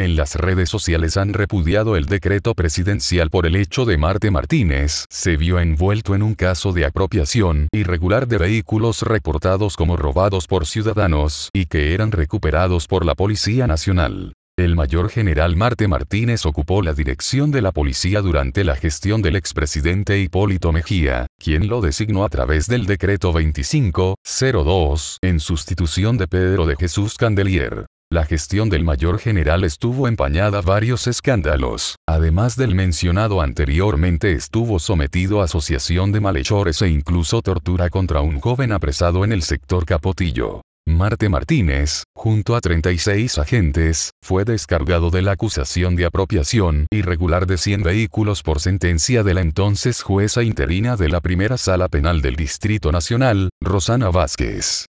en las redes sociales han repudiado el decreto presidencial por el hecho de Marte Martínez se vio envuelto en un caso de apropiación irregular de vehículos reportados como robados por ciudadanos y que eran recuperados por la Policía Nacional. El mayor general Marte Martínez ocupó la dirección de la policía durante la gestión del expresidente Hipólito Mejía, quien lo designó a través del decreto 2502 en sustitución de Pedro de Jesús Candelier. La gestión del mayor general estuvo empañada varios escándalos. Además del mencionado anteriormente estuvo sometido a asociación de malhechores e incluso tortura contra un joven apresado en el sector Capotillo. Marte Martínez, junto a 36 agentes, fue descargado de la acusación de apropiación irregular de 100 vehículos por sentencia de la entonces jueza interina de la primera sala penal del Distrito Nacional, Rosana Vázquez.